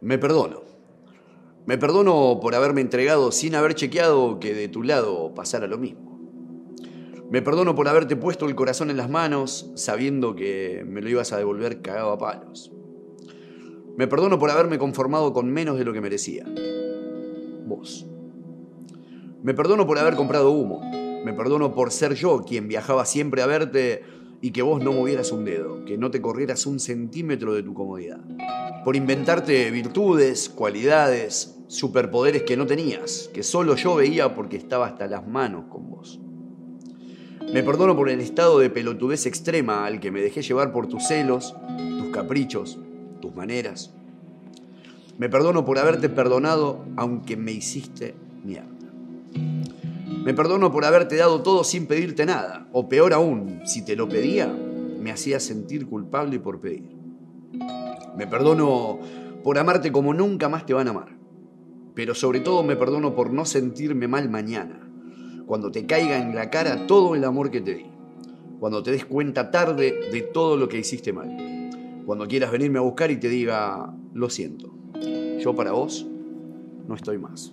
Me perdono. Me perdono por haberme entregado sin haber chequeado que de tu lado pasara lo mismo. Me perdono por haberte puesto el corazón en las manos sabiendo que me lo ibas a devolver cagado a palos. Me perdono por haberme conformado con menos de lo que merecía. Vos. Me perdono por haber comprado humo. Me perdono por ser yo quien viajaba siempre a verte y que vos no movieras un dedo, que no te corrieras un centímetro de tu comodidad. Por inventarte virtudes, cualidades, superpoderes que no tenías, que solo yo veía porque estaba hasta las manos con vos. Me perdono por el estado de pelotudez extrema al que me dejé llevar por tus celos, tus caprichos, tus maneras. Me perdono por haberte perdonado aunque me hiciste mierda. Me perdono por haberte dado todo sin pedirte nada, o peor aún, si te lo pedía, me hacía sentir culpable por pedir. Me perdono por amarte como nunca más te van a amar, pero sobre todo me perdono por no sentirme mal mañana cuando te caiga en la cara todo el amor que te di, cuando te des cuenta tarde de todo lo que hiciste mal, cuando quieras venirme a buscar y te diga, lo siento, yo para vos no estoy más.